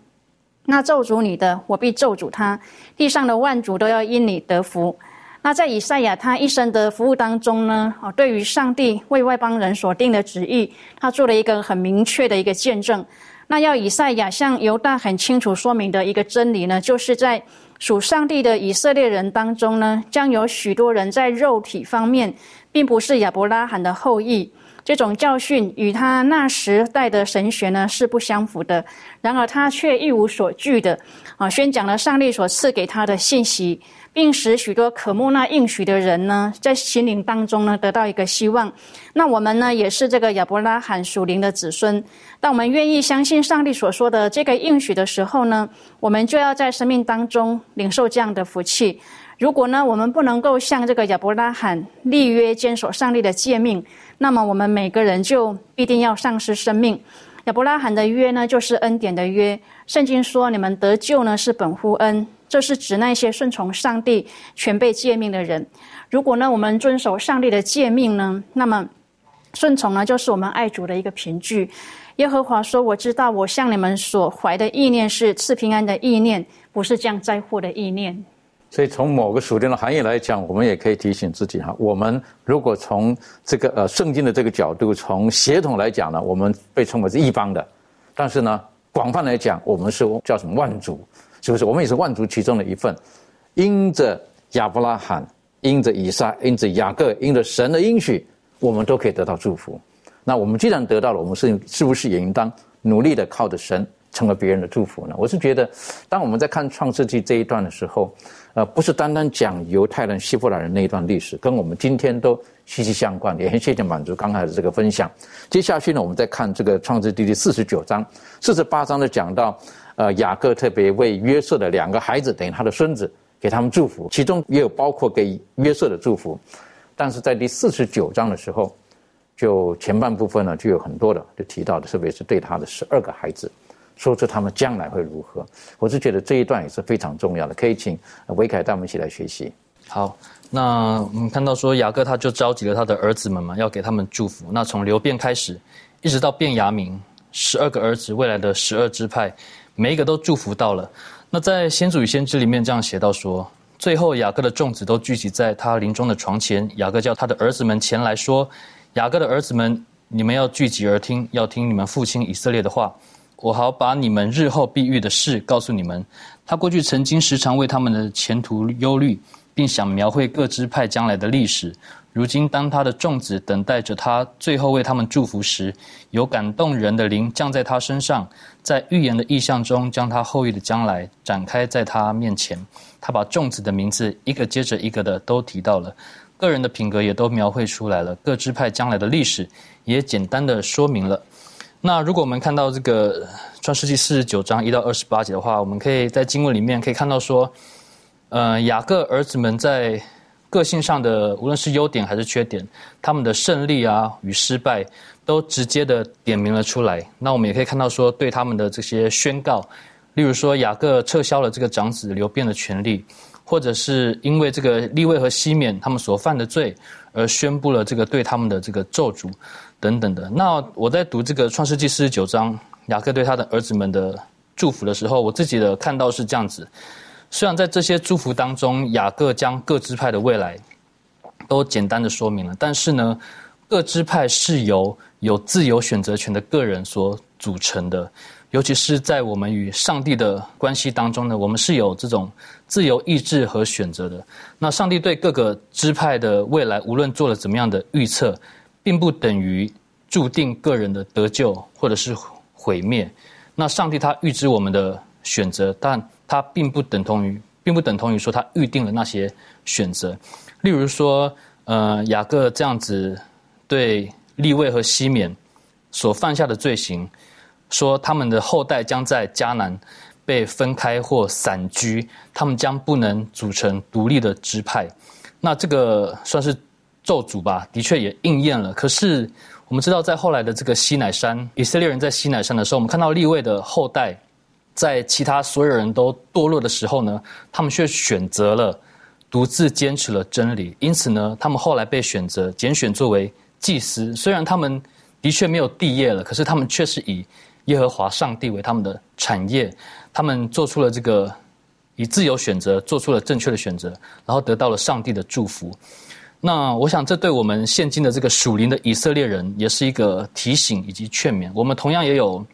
那咒诅你的，我必咒诅他。地上的万族都要因你得福。”那在以赛亚他一生的服务当中呢？哦，对于上帝为外邦人所定的旨意，他做了一个很明确的一个见证。那要以赛亚向犹大很清楚说明的一个真理呢，就是在。属上帝的以色列人当中呢，将有许多人在肉体方面，并不是亚伯拉罕的后裔。这种教训与他那时代的神学呢是不相符的。然而他却一无所惧的啊，宣讲了上帝所赐给他的信息。并使许多渴慕那应许的人呢，在心灵当中呢得到一个希望。那我们呢，也是这个亚伯拉罕属灵的子孙。当我们愿意相信上帝所说的这个应许的时候呢，我们就要在生命当中领受这样的福气。如果呢，我们不能够像这个亚伯拉罕立约坚守上帝的诫命，那么我们每个人就必定要丧失生命。亚伯拉罕的约呢，就是恩典的约。圣经说，你们得救呢，是本乎恩。这是指那些顺从上帝、全被诫命的人。如果呢，我们遵守上帝的诫命呢，那么顺从呢，就是我们爱主的一个凭据。耶和华说：“我知道，我向你们所怀的意念是赐平安的意念，不是降灾祸的意念。”所以，从某个属灵的含义来讲，我们也可以提醒自己哈：我们如果从这个呃圣经的这个角度，从协同来讲呢，我们被称为是一方的；但是呢，广泛来讲，我们是叫什么万族。是不是？我们也是万族其中的一份，因着亚伯拉罕，因着以撒，因着雅各，因着神的应许，我们都可以得到祝福。那我们既然得到了，我们是是不是也应当努力的靠着神，成为别人的祝福呢？我是觉得，当我们在看创世纪这一段的时候，呃，不是单单讲犹太人、希伯来人那一段历史，跟我们今天都息息相关。也很谢谢满足刚才的这个分享。接下去呢，我们再看这个创世纪第四十九章、四十八章的讲到。呃，雅各特别为约瑟的两个孩子，等于他的孙子，给他们祝福，其中也有包括给约瑟的祝福。但是在第四十九章的时候，就前半部分呢，就有很多的就提到的，特别是对他的十二个孩子，说出他们将来会如何。我是觉得这一段也是非常重要的，可以请维凯带我们一起来学习。好，那我们看到说雅各他就召集了他的儿子们嘛，要给他们祝福。那从流变开始，一直到变雅明，十二个儿子，未来的十二支派。每一个都祝福到了。那在《先祖与先知》里面这样写到说：最后雅各的众子都聚集在他临终的床前，雅各叫他的儿子们前来说：“雅各的儿子们，你们要聚集而听，要听你们父亲以色列的话。我好把你们日后必遇的事告诉你们。他过去曾经时常为他们的前途忧虑，并想描绘各支派将来的历史。如今当他的众子等待着他最后为他们祝福时，有感动人的灵降在他身上，在预言的意象中将他后裔的将来展开在他面前。他把众子的名字一个接着一个的都提到了，个人的品格也都描绘出来了，各支派将来的历史也简单的说明了。那如果我们看到这个创世纪四十九章一到二十八节的话，我们可以在经文里面可以看到说，呃，雅各儿子们在个性上的无论是优点还是缺点，他们的胜利啊与失败都直接的点明了出来。那我们也可以看到说，对他们的这些宣告，例如说雅各撤销了这个长子流变的权利，或者是因为这个利位和西缅他们所犯的罪而宣布了这个对他们的这个咒诅。等等的。那我在读这个创世纪四十九章，雅各对他的儿子们的祝福的时候，我自己的看到是这样子。虽然在这些祝福当中，雅各将各支派的未来都简单的说明了，但是呢，各支派是由有自由选择权的个人所组成的。尤其是在我们与上帝的关系当中呢，我们是有这种自由意志和选择的。那上帝对各个支派的未来，无论做了怎么样的预测。并不等于注定个人的得救或者是毁灭。那上帝他预知我们的选择，但他并不等同于，并不等同于说他预定了那些选择。例如说，呃，雅各这样子对利位和西缅所犯下的罪行，说他们的后代将在迦南被分开或散居，他们将不能组成独立的支派。那这个算是。咒诅吧，的确也应验了。可是我们知道，在后来的这个西乃山，以色列人在西乃山的时候，我们看到立位的后代，在其他所有人都堕落的时候呢，他们却选择了独自坚持了真理。因此呢，他们后来被选择拣选作为祭司。虽然他们的确没有地业了，可是他们却是以耶和华上帝为他们的产业。他们做出了这个以自由选择，做出了正确的选择，然后得到了上帝的祝福。那我想，这对我们现今的这个属灵的以色列人，也是一个提醒以及劝勉。我们同样也有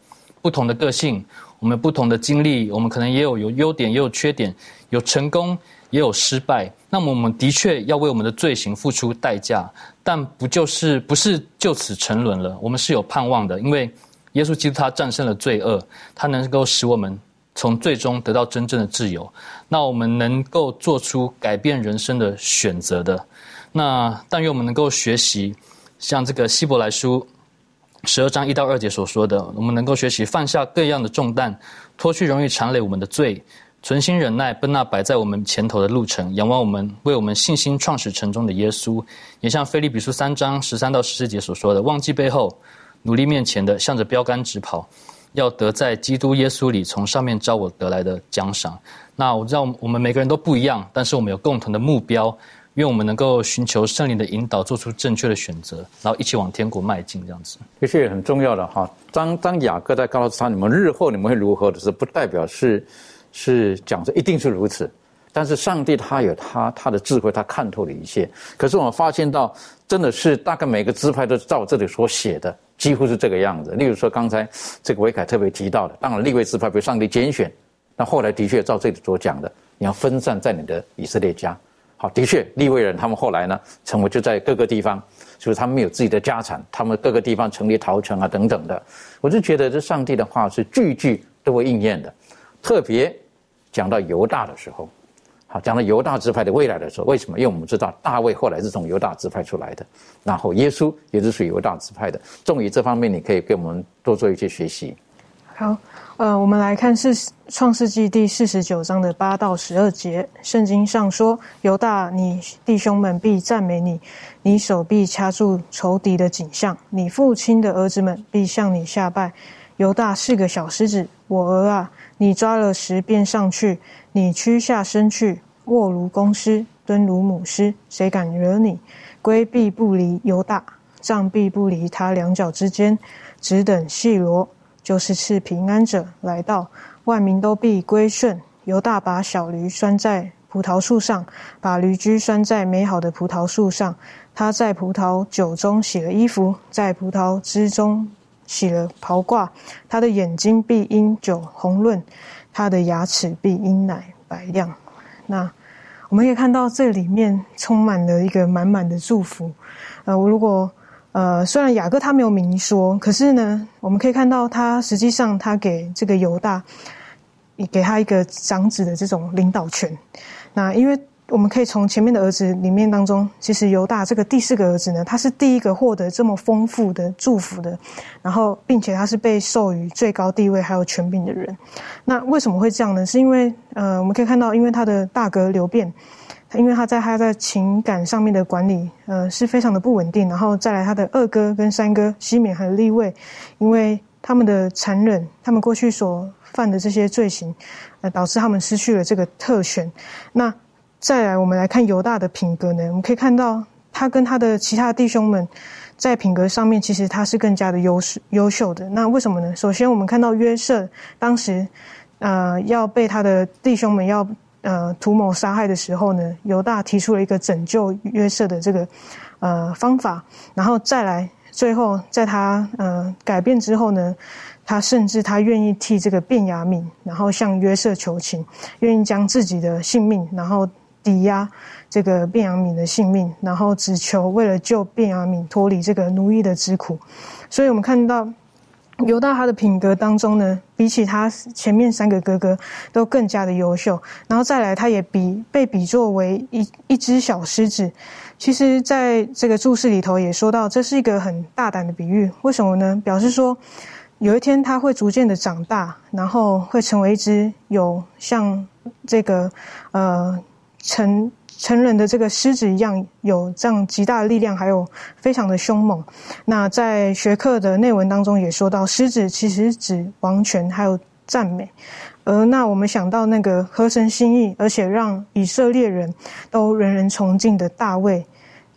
不同的个性，我们不同的经历，我们可能也有有优点，也有缺点，有成功，也有失败。那么，我们的确要为我们的罪行付出代价，但不就是不是就此沉沦了？我们是有盼望的，因为耶稣基督他战胜了罪恶，他能够使我们从最终得到真正的自由。那我们能够做出改变人生的选择的。那但愿我们能够学习，像这个希伯来书十二章一到二节所说的，我们能够学习放下各样的重担，脱去容易缠累我们的罪，存心忍耐，奔那摆在我们前头的路程，仰望我们为我们信心创始成终的耶稣。也像菲利比书三章十三到十四节所说的，忘记背后，努力面前的，向着标杆直跑，要得在基督耶稣里从上面招我得来的奖赏。那我知道我们每个人都不一样，但是我们有共同的目标。因为我们能够寻求圣灵的引导，做出正确的选择，然后一起往天国迈进，这样子，的确很重要的哈。当当雅各在告诉他你们日后你们会如何的时候，不代表是是讲说一定是如此，但是上帝他有他他的智慧，他看透了一切。可是我们发现到，真的是大概每个支派都照这里所写的，几乎是这个样子。例如说刚才这个维凯特别提到的，当然立位支派被上帝拣选，那后来的确照这里所讲的，你要分散在你的以色列家。好，的确，利未人他们后来呢，成为就在各个地方，就是他们有自己的家产，他们各个地方成立陶城啊等等的。我就觉得这上帝的话是句句都会应验的。特别讲到犹大的时候，好，讲到犹大支派的未来的时候，为什么？因为我们知道大卫后来是从犹大支派出来的，然后耶稣也是属于犹大支派的。重于这方面，你可以给我们多做一些学习。好。呃，我们来看是创世纪第四十九章的八到十二节。圣经上说：“犹大，你弟兄们必赞美你；你手臂掐住仇敌的景象；你父亲的儿子们必向你下拜。”犹大是个小狮子，我儿啊，你抓了石便上去，你屈下身去，卧如公狮，蹲如母狮，谁敢惹你？龟必不离犹大，杖必不离他两脚之间，只等细罗。就是赐平安者来到，万民都必归顺。犹大把小驴拴在葡萄树上，把驴驹拴在美好的葡萄树上。他在葡萄酒中洗了衣服，在葡萄汁中洗了袍褂。他的眼睛必因酒红润，他的牙齿必因奶白亮。那我们可以看到这里面充满了一个满满的祝福。呃，我如果呃，虽然雅各他没有明说，可是呢，我们可以看到他实际上他给这个犹大，给他一个长子的这种领导权。那因为。我们可以从前面的儿子里面当中，其实犹大这个第四个儿子呢，他是第一个获得这么丰富的祝福的，然后并且他是被授予最高地位还有权柄的人。那为什么会这样呢？是因为呃，我们可以看到，因为他的大哥刘辩，因为他在他在情感上面的管理呃是非常的不稳定，然后再来他的二哥跟三哥西缅和利位，因为他们的残忍，他们过去所犯的这些罪行，呃，导致他们失去了这个特权。那再来，我们来看犹大的品格呢。我们可以看到，他跟他的其他弟兄们在品格上面，其实他是更加的优势优秀的。那为什么呢？首先，我们看到约瑟当时，呃，要被他的弟兄们要呃图谋杀害的时候呢，犹大提出了一个拯救约瑟的这个呃方法。然后再来，最后在他呃改变之后呢，他甚至他愿意替这个卞雅敏，然后向约瑟求情，愿意将自己的性命，然后。抵押这个卞阳敏的性命，然后只求为了救卞阳敏脱离这个奴役的之苦，所以我们看到犹大他的品格当中呢，比起他前面三个哥哥都更加的优秀。然后再来，他也比被比作为一一只小狮子。其实，在这个注释里头也说到，这是一个很大胆的比喻。为什么呢？表示说有一天他会逐渐的长大，然后会成为一只有像这个呃。成成人的这个狮子一样，有这样极大的力量，还有非常的凶猛。那在学课的内文当中也说到，狮子其实指王权还有赞美。而那我们想到那个合神心意，而且让以色列人都人人崇敬的大卫，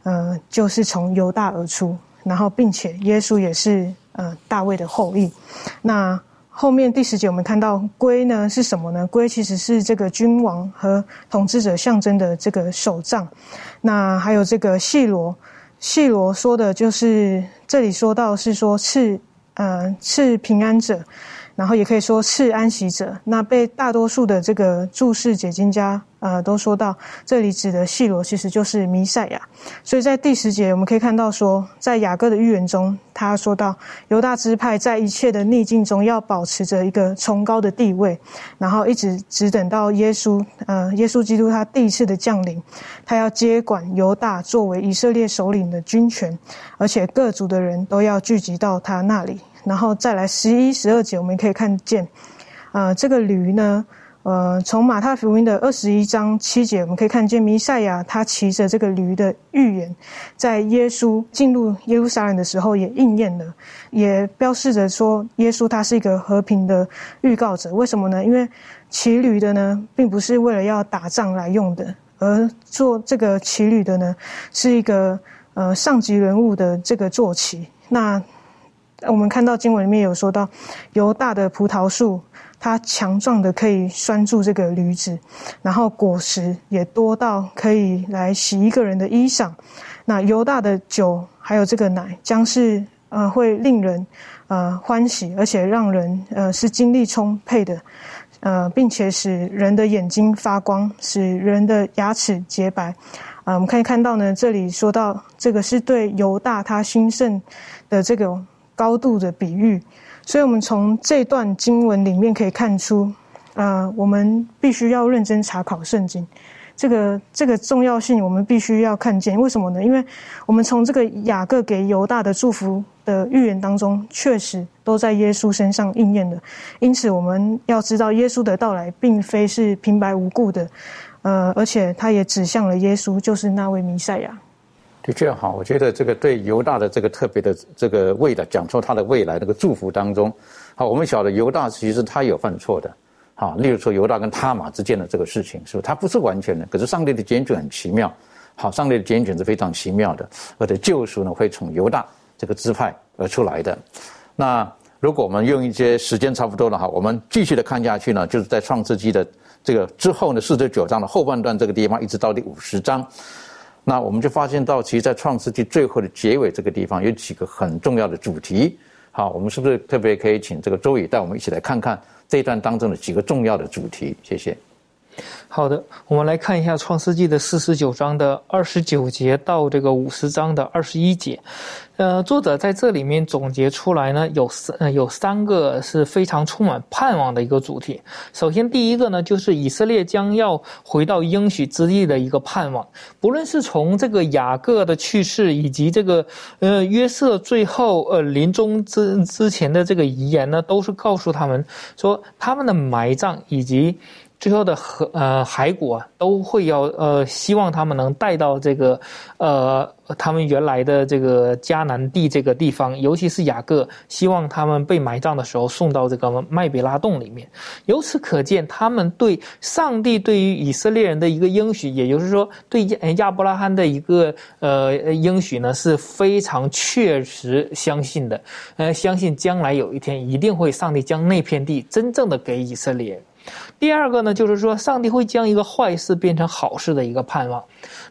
呃，就是从犹大而出，然后并且耶稣也是呃大卫的后裔。那。后面第十节我们看到龟呢是什么呢？龟其实是这个君王和统治者象征的这个手杖。那还有这个细罗，细罗说的就是这里说到是说赐呃赐平安者。然后也可以说是安息者。那被大多数的这个注释解经家呃都说到，这里指的细罗其实就是弥赛亚。所以在第十节我们可以看到说，在雅各的预言中，他说到犹大支派在一切的逆境中要保持着一个崇高的地位，然后一直只等到耶稣呃耶稣基督他第一次的降临，他要接管犹大作为以色列首领的军权，而且各族的人都要聚集到他那里。然后再来十一、十二节，我们可以看见，呃，这个驴呢，呃，从马太福音的二十一章七节，我们可以看见弥赛亚他骑着这个驴的预言，在耶稣进入耶路撒冷的时候也应验了，也标示着说，耶稣他是一个和平的预告者。为什么呢？因为骑驴的呢，并不是为了要打仗来用的，而做这个骑驴的呢，是一个呃上级人物的这个坐骑。那我们看到经文里面有说到，犹大的葡萄树，它强壮的可以拴住这个驴子，然后果实也多到可以来洗一个人的衣裳。那犹大的酒还有这个奶，将是呃会令人呃欢喜，而且让人呃是精力充沛的，呃，并且使人的眼睛发光，使人的牙齿洁白。啊，我们可以看到呢，这里说到这个是对犹大他兴盛的这个。高度的比喻，所以我们从这段经文里面可以看出，呃，我们必须要认真查考圣经，这个这个重要性我们必须要看见。为什么呢？因为我们从这个雅各给犹大的祝福的预言当中，确实都在耶稣身上应验了。因此，我们要知道耶稣的到来并非是平白无故的，呃，而且他也指向了耶稣就是那位弥赛亚。的确哈，我觉得这个对犹大的这个特别的这个未来，讲出他的未来那个祝福当中，好，我们晓得犹大其实他有犯错的，好，例如说犹大跟他玛之间的这个事情，是不？他不是完全的，可是上帝的拣选很奇妙，好，上帝的拣选是非常奇妙的，而且救赎呢会从犹大这个支派而出来的。那如果我们用一些时间差不多了哈，我们继续的看下去呢，就是在创世纪的这个之后呢，四十九章的后半段这个地方，一直到第五十章。那我们就发现到，其实，在创世纪最后的结尾这个地方，有几个很重要的主题。好，我们是不是特别可以请这个周宇带我们一起来看看这一段当中的几个重要的主题？谢谢。好的，我们来看一下《创世纪》的四十九章的二十九节到这个五十章的二十一节。呃，作者在这里面总结出来呢，有三呃有三个是非常充满盼望的一个主题。首先，第一个呢，就是以色列将要回到应许之地的一个盼望。不论是从这个雅各的去世，以及这个呃约瑟最后呃临终之之前的这个遗言呢，都是告诉他们说，他们的埋葬以及。最后的河呃骸骨啊，都会要呃希望他们能带到这个呃他们原来的这个迦南地这个地方，尤其是雅各，希望他们被埋葬的时候送到这个麦比拉洞里面。由此可见，他们对上帝对于以色列人的一个应许，也就是说对亚亚伯拉罕的一个呃应许呢，是非常确实相信的。呃，相信将来有一天一定会上帝将那片地真正的给以色列人。第二个呢，就是说，上帝会将一个坏事变成好事的一个盼望。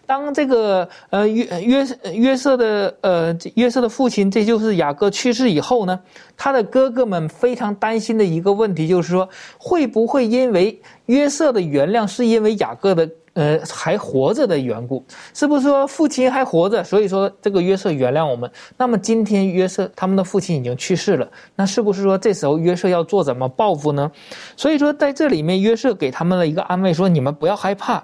当这个呃约约约瑟的呃约瑟的父亲，这就是雅各去世以后呢，他的哥哥们非常担心的一个问题，就是说，会不会因为约瑟的原谅，是因为雅各的。呃，还活着的缘故，是不是说父亲还活着？所以说这个约瑟原谅我们。那么今天约瑟他们的父亲已经去世了，那是不是说这时候约瑟要做怎么报复呢？所以说在这里面，约瑟给他们了一个安慰，说你们不要害怕。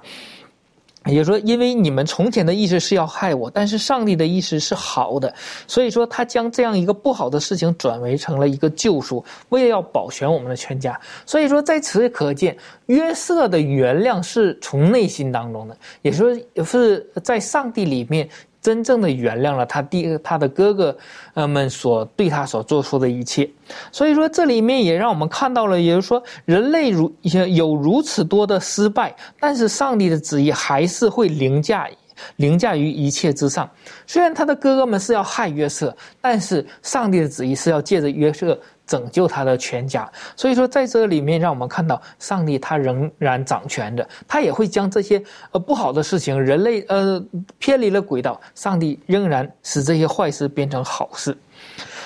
也就说，因为你们从前的意识是要害我，但是上帝的意识是好的，所以说他将这样一个不好的事情转为成了一个救赎，为了要保全我们的全家。所以说，在此可见，约瑟的原谅是从内心当中的，也说是在上帝里面。真正的原谅了他弟他的哥哥，呃们所对他所做出的一切，所以说这里面也让我们看到了，也就是说人类如有如此多的失败，但是上帝的旨意还是会凌驾凌驾于一切之上。虽然他的哥哥们是要害约瑟，但是上帝的旨意是要借着约瑟。拯救他的全家，所以说在这里面，让我们看到上帝他仍然掌权着，他也会将这些呃不好的事情，人类呃偏离了轨道，上帝仍然使这些坏事变成好事。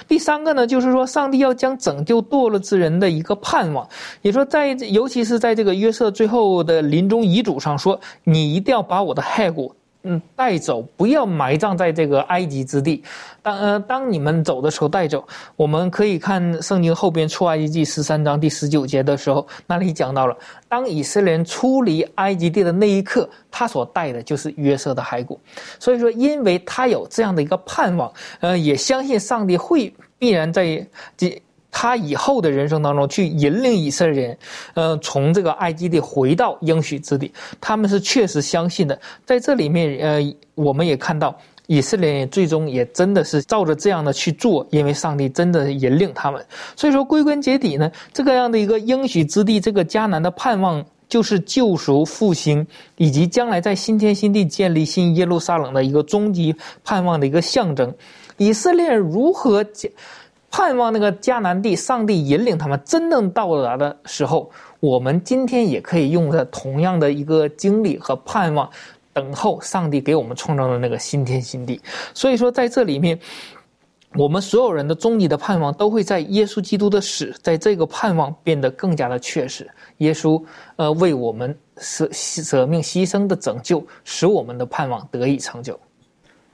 第三个呢，就是说上帝要将拯救堕落之人的一个盼望，也说在尤其是在这个约瑟最后的临终遗嘱上说，你一定要把我的骸骨。嗯，带走，不要埋葬在这个埃及之地。当呃，当你们走的时候带走。我们可以看圣经后边出埃及记十三章第十九节的时候，那里讲到了，当以色列人出离埃及地的那一刻，他所带的就是约瑟的骸骨。所以说，因为他有这样的一个盼望，呃，也相信上帝会必然在这。他以后的人生当中，去引领以色列人，呃，从这个埃及地回到应许之地，他们是确实相信的。在这里面，呃，我们也看到以色列人最终也真的是照着这样的去做，因为上帝真的引领他们。所以说，归根结底呢，这个样的一个应许之地，这个迦南的盼望，就是救赎复兴，以及将来在新天新地建立新耶路撒冷的一个终极盼望的一个象征。以色列如何建？盼望那个迦南地，上帝引领他们真正到达的时候，我们今天也可以用着同样的一个经历和盼望，等候上帝给我们创造的那个新天新地。所以说，在这里面，我们所有人的终极的盼望，都会在耶稣基督的死，在这个盼望变得更加的确实。耶稣，呃，为我们舍舍命牺牲的拯救，使我们的盼望得以成就。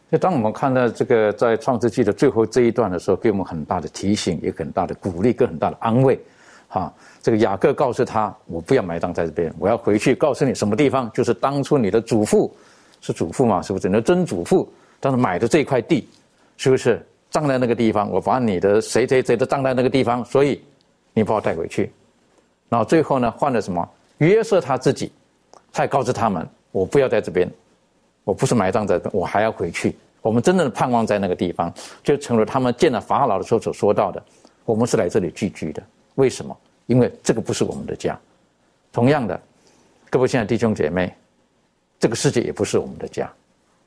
就当我们看到这个在创世纪的最后这一段的时候，给我们很大的提醒，也很大的鼓励，跟很大的安慰。哈，这个雅各告诉他：“我不要埋葬在这边，我要回去告诉你什么地方，就是当初你的祖父是祖父嘛，是不是？你的曾祖父当时买的这块地，是不是葬在那个地方？我把你的谁谁谁都葬在那个地方，所以你把我带回去。然后最后呢，换了什么？约瑟他自己，他也告诉他们：我不要在这边。”我不是埋葬在，我还要回去。我们真正的盼望在那个地方，就成了他们见了法老的时候所说到的：我们是来这里聚居的。为什么？因为这个不是我们的家。同样的，各位亲爱的弟兄姐妹，这个世界也不是我们的家。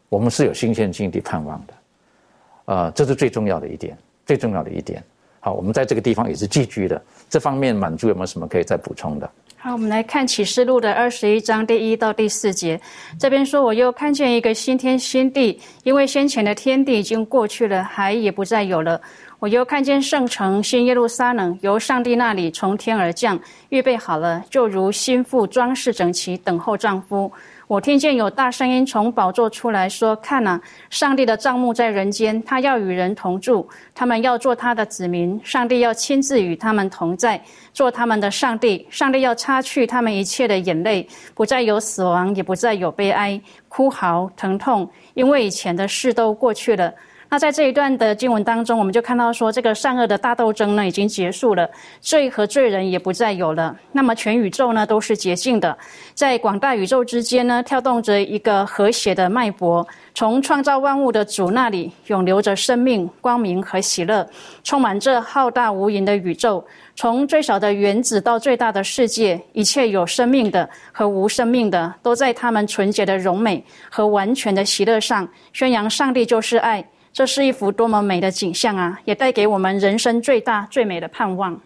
我们是有新鲜境地盼望的，啊，这是最重要的一点，最重要的一点。好，我们在这个地方也是寄居的。这方面满足有没有什么可以再补充的？好，我们来看启示录的二十一章第一到第四节。这边说，我又看见一个新天新地，因为先前的天地已经过去了，海也不再有了。我又看见圣城新耶路撒冷由上帝那里从天而降，预备好了，就如新妇装饰整齐，等候丈夫。我听见有大声音从宝座出来说：“看呐，上帝的帐幕在人间，他要与人同住，他们要做他的子民，上帝要亲自与他们同在，做他们的上帝。上帝要擦去他们一切的眼泪，不再有死亡，也不再有悲哀、哭嚎、疼痛，因为以前的事都过去了。”那在这一段的经文当中，我们就看到说，这个善恶的大斗争呢已经结束了，罪和罪人也不再有了。那么全宇宙呢都是洁净的，在广大宇宙之间呢跳动着一个和谐的脉搏，从创造万物的主那里涌流着生命、光明和喜乐，充满这浩大无垠的宇宙。从最小的原子到最大的世界，一切有生命的和无生命的，都在他们纯洁的荣美和完全的喜乐上宣扬上帝就是爱。这是一幅多么美的景象啊！也带给我们人生最大最美的盼望。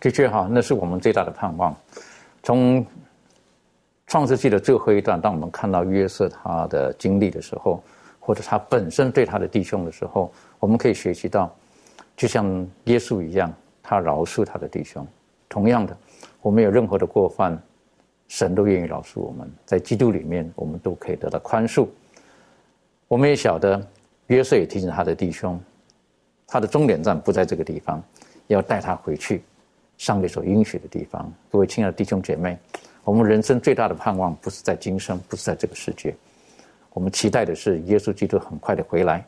的确哈，那是我们最大的盼望。从创世纪的最后一段，当我们看到约瑟他的经历的时候，或者他本身对他的弟兄的时候，我们可以学习到，就像耶稣一样，他饶恕他的弟兄。同样的，我们有任何的过犯，神都愿意饶恕我们。在基督里面，我们都可以得到宽恕。我们也晓得。约瑟也提醒他的弟兄，他的终点站不在这个地方，要带他回去上帝所应许的地方。各位亲爱的弟兄姐妹，我们人生最大的盼望不是在今生，不是在这个世界，我们期待的是耶稣基督很快的回来，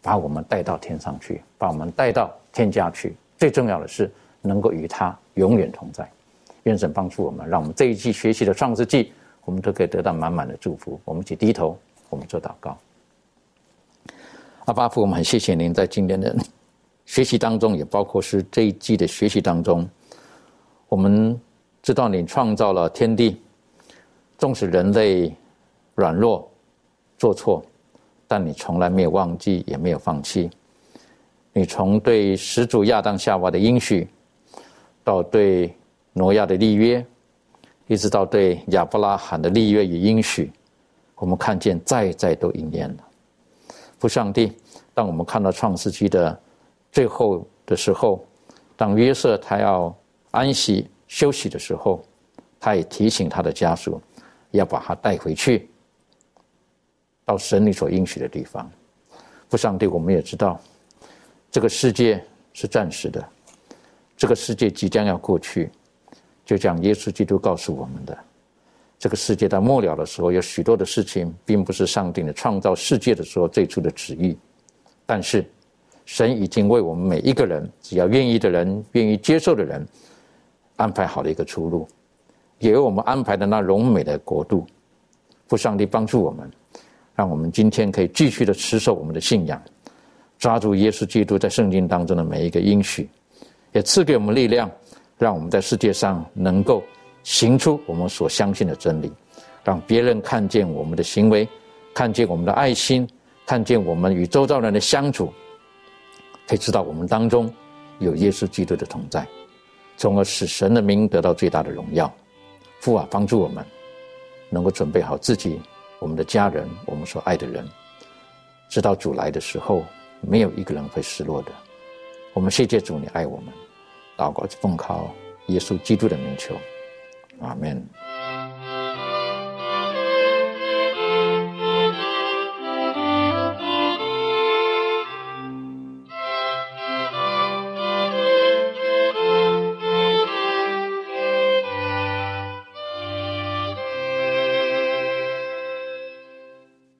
把我们带到天上去，把我们带到天家去。最重要的是能够与他永远同在。愿神帮助我们，让我们这一季学习的创世纪，我们都可以得到满满的祝福。我们一起低头，我们做祷告。阿巴父，我们很谢谢您在今天的 学习当中，也包括是这一季的学习当中，我们知道你创造了天地，纵使人类软弱做错，但你从来没有忘记，也没有放弃。你从对始祖亚当夏娃的应许，到对挪亚的立约，一直到对亚伯拉罕的立约与应许，我们看见再再都应验了。父上帝，当我们看到创世纪的最后的时候，当约瑟他要安息休息的时候，他也提醒他的家属，要把他带回去，到神你所应许的地方。父上帝，我们也知道，这个世界是暂时的，这个世界即将要过去，就像耶稣基督告诉我们的。这个世界在末了的时候，有许多的事情，并不是上帝的创造世界的时候最初的旨意，但是神已经为我们每一个人，只要愿意的人、愿意接受的人，安排好了一个出路，也为我们安排的那荣美的国度。父上帝帮助我们，让我们今天可以继续的持守我们的信仰，抓住耶稣基督在圣经当中的每一个应许，也赐给我们力量，让我们在世界上能够。行出我们所相信的真理，让别人看见我们的行为，看见我们的爱心，看见我们与周遭人的相处，可以知道我们当中有耶稣基督的同在，从而使神的名得到最大的荣耀。父啊，帮助我们能够准备好自己、我们的家人、我们所爱的人，直到主来的时候，没有一个人会失落的。我们谢谢主，你爱我们，祷告奉靠耶稣基督的名求。Amen.